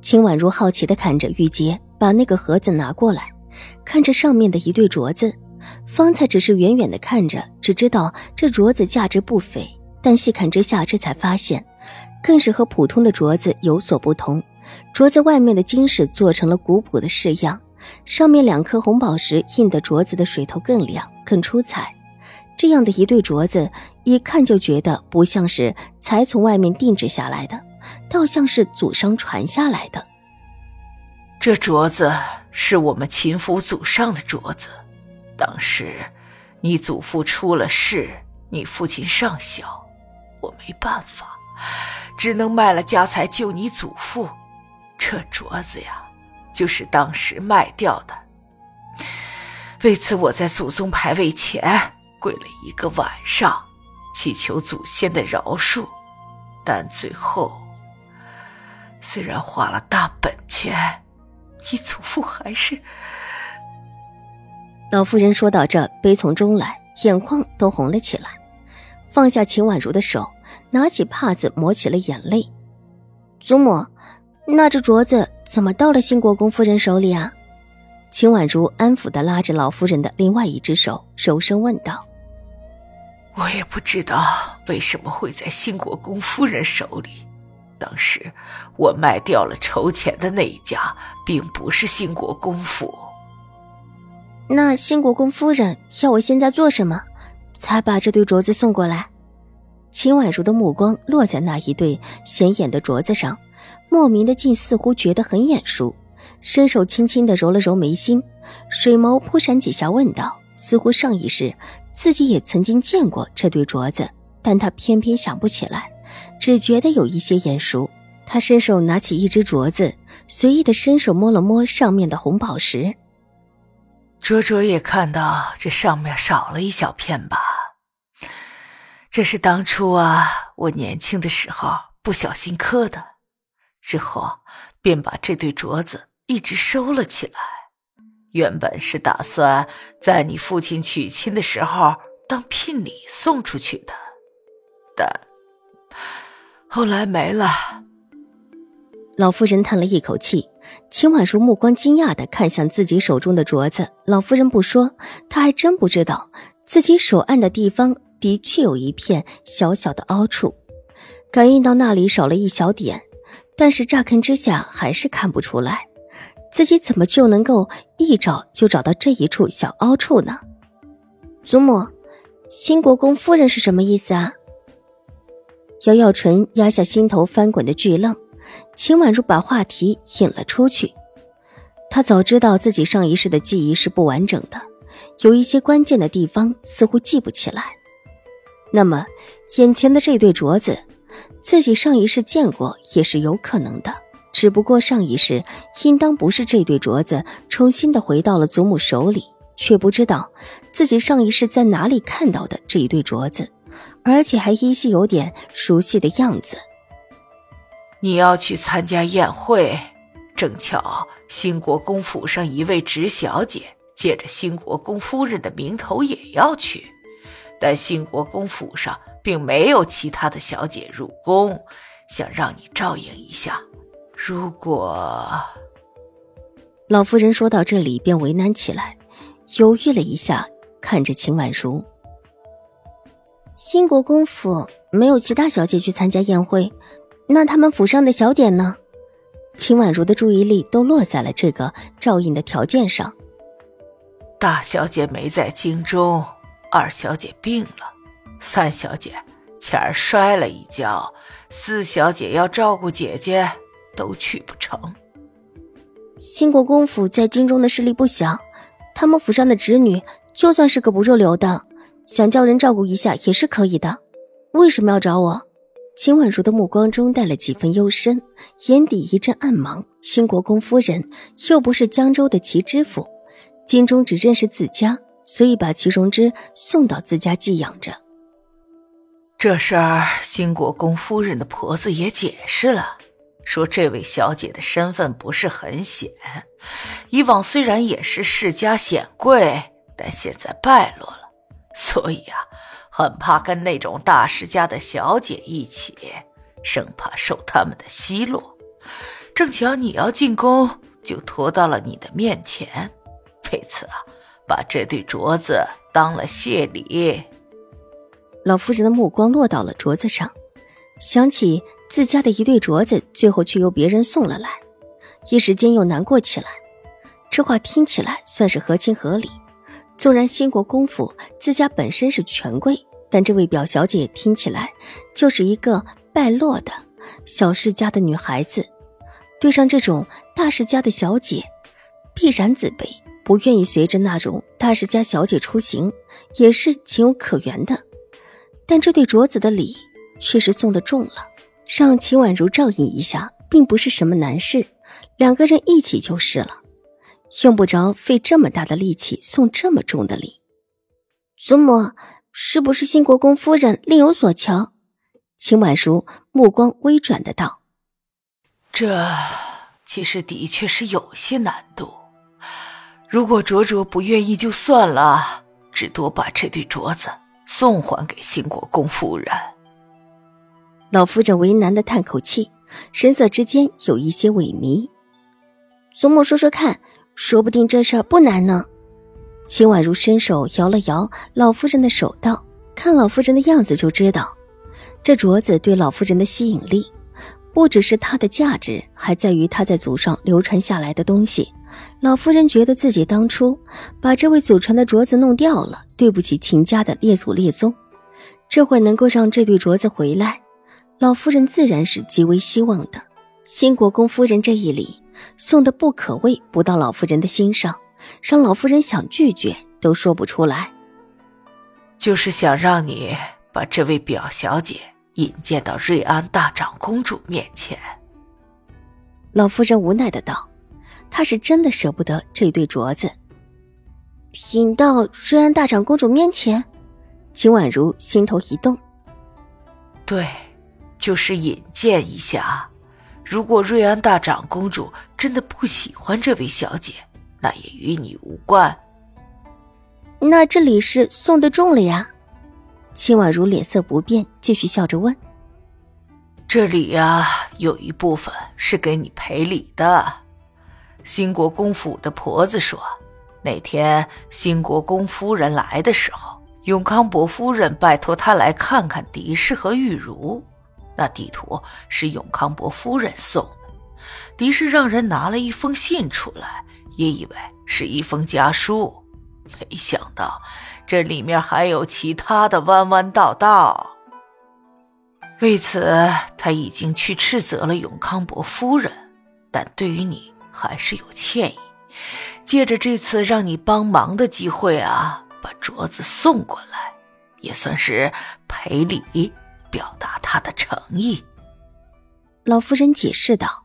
秦婉如好奇的看着玉洁，把那个盒子拿过来，看着上面的一对镯子。方才只是远远的看着，只知道这镯子价值不菲，但细看之下，这才发现，更是和普通的镯子有所不同。镯子外面的金饰做成了古朴的式样，上面两颗红宝石印的镯子的水头更亮、更出彩。这样的一对镯子，一看就觉得不像是才从外面定制下来的，倒像是祖上传下来的。这镯子是我们秦府祖上的镯子，当时你祖父出了事，你父亲尚小，我没办法，只能卖了家财救你祖父。这镯子呀，就是当时卖掉的。为此，我在祖宗牌位前。跪了一个晚上，祈求祖先的饶恕，但最后虽然花了大本钱，你祖父还是……老夫人说到这，悲从中来，眼眶都红了起来，放下秦婉如的手，拿起帕子抹起了眼泪。祖母，那只镯子怎么到了兴国公夫人手里啊？秦婉如安抚的拉着老夫人的另外一只手，柔声问道。我也不知道为什么会在兴国公夫人手里。当时我卖掉了筹钱的那一家，并不是兴国公府。那兴国公夫人要我现在做什么，才把这对镯子送过来？秦婉如的目光落在那一对显眼的镯子上，莫名的竟似乎觉得很眼熟，伸手轻轻的揉了揉眉心，水眸扑闪几下，问道：“似乎上一世。”自己也曾经见过这对镯子，但他偏偏想不起来，只觉得有一些眼熟。他伸手拿起一只镯子，随意的伸手摸了摸上面的红宝石。卓卓也看到这上面少了一小片吧？这是当初啊，我年轻的时候不小心磕的，之后便把这对镯子一直收了起来。原本是打算在你父亲娶亲的时候当聘礼送出去的，但后来没了。老夫人叹了一口气，秦婉如目光惊讶的看向自己手中的镯子。老夫人不说，她还真不知道自己手按的地方的确有一片小小的凹处，感应到那里少了一小点，但是乍看之下还是看不出来。自己怎么就能够一找就找到这一处小凹处呢？祖母，新国公夫人是什么意思啊？姚耀纯压下心头翻滚的巨浪，秦婉如把话题引了出去。他早知道自己上一世的记忆是不完整的，有一些关键的地方似乎记不起来。那么，眼前的这对镯子，自己上一世见过也是有可能的。只不过上一世应当不是这对镯子重新的回到了祖母手里，却不知道自己上一世在哪里看到的这一对镯子，而且还依稀有点熟悉的样子。你要去参加宴会，正巧兴国公府上一位侄小姐借着兴国公夫人的名头也要去，但兴国公府上并没有其他的小姐入宫，想让你照应一下。如果老夫人说到这里，便为难起来，犹豫了一下，看着秦婉如。兴国公府没有其他小姐去参加宴会，那他们府上的小姐呢？秦婉如的注意力都落在了这个照应的条件上。大小姐没在京中，二小姐病了，三小姐前儿摔了一跤，四小姐要照顾姐姐。都去不成。新国公府在京中的势力不小，他们府上的侄女就算是个不入流的，想叫人照顾一下也是可以的。为什么要找我？秦婉如的目光中带了几分幽深，眼底一阵暗芒。新国公夫人又不是江州的齐知府，金钟只认识自家，所以把齐荣之送到自家寄养着。这事儿，新国公夫人的婆子也解释了，说这位小姐的身份不是很显，以往虽然也是世家显贵，但现在败落了，所以啊。很怕跟那种大世家的小姐一起，生怕受他们的奚落。正巧你要进宫，就拖到了你的面前。为此啊，把这对镯子当了谢礼。老夫人的目光落到了镯子上，想起自家的一对镯子，最后却由别人送了来，一时间又难过起来。这话听起来算是合情合理。纵然新国公府自家本身是权贵。但这位表小姐听起来就是一个败落的小世家的女孩子，对上这种大世家的小姐，必然自卑，不愿意随着那种大世家小姐出行，也是情有可原的。但这对镯子的礼确实送的重了，让秦婉如照应一下，并不是什么难事，两个人一起就是了，用不着费这么大的力气送这么重的礼。祖母。是不是新国公夫人另有所求？秦婉如目光微转的道：“这其实的确是有些难度。如果卓卓不愿意就算了，只多把这对镯子送还给新国公夫人。”老夫人为难的叹口气，神色之间有一些萎靡。祖母说说看，说不定这事儿不难呢。秦婉如伸手摇了摇老夫人的手，道：“看老夫人的样子就知道，这镯子对老夫人的吸引力，不只是它的价值，还在于它在祖上流传下来的东西。老夫人觉得自己当初把这位祖传的镯子弄掉了，对不起秦家的列祖列宗。这会能够让这对镯子回来，老夫人自然是极为希望的。新国公夫人这一礼送的不可谓不到老夫人的心上。”让老夫人想拒绝都说不出来，就是想让你把这位表小姐引荐到瑞安大长公主面前。老夫人无奈的道：“她是真的舍不得这对镯子。”引到瑞安大长公主面前，秦婉如心头一动。对，就是引荐一下。如果瑞安大长公主真的不喜欢这位小姐，那也与你无关。那这礼是送的重了呀？秦婉如脸色不变，继续笑着问：“这礼呀，有一部分是给你赔礼的。新国公府的婆子说，那天新国公夫人来的时候，永康伯夫人拜托他来看看狄氏和玉茹。那地图是永康伯夫人送的，狄氏让人拿了一封信出来。”也以为是一封家书，没想到这里面还有其他的弯弯道道。为此，他已经去斥责了永康伯夫人，但对于你还是有歉意。借着这次让你帮忙的机会啊，把镯子送过来，也算是赔礼，表达他的诚意。老夫人解释道。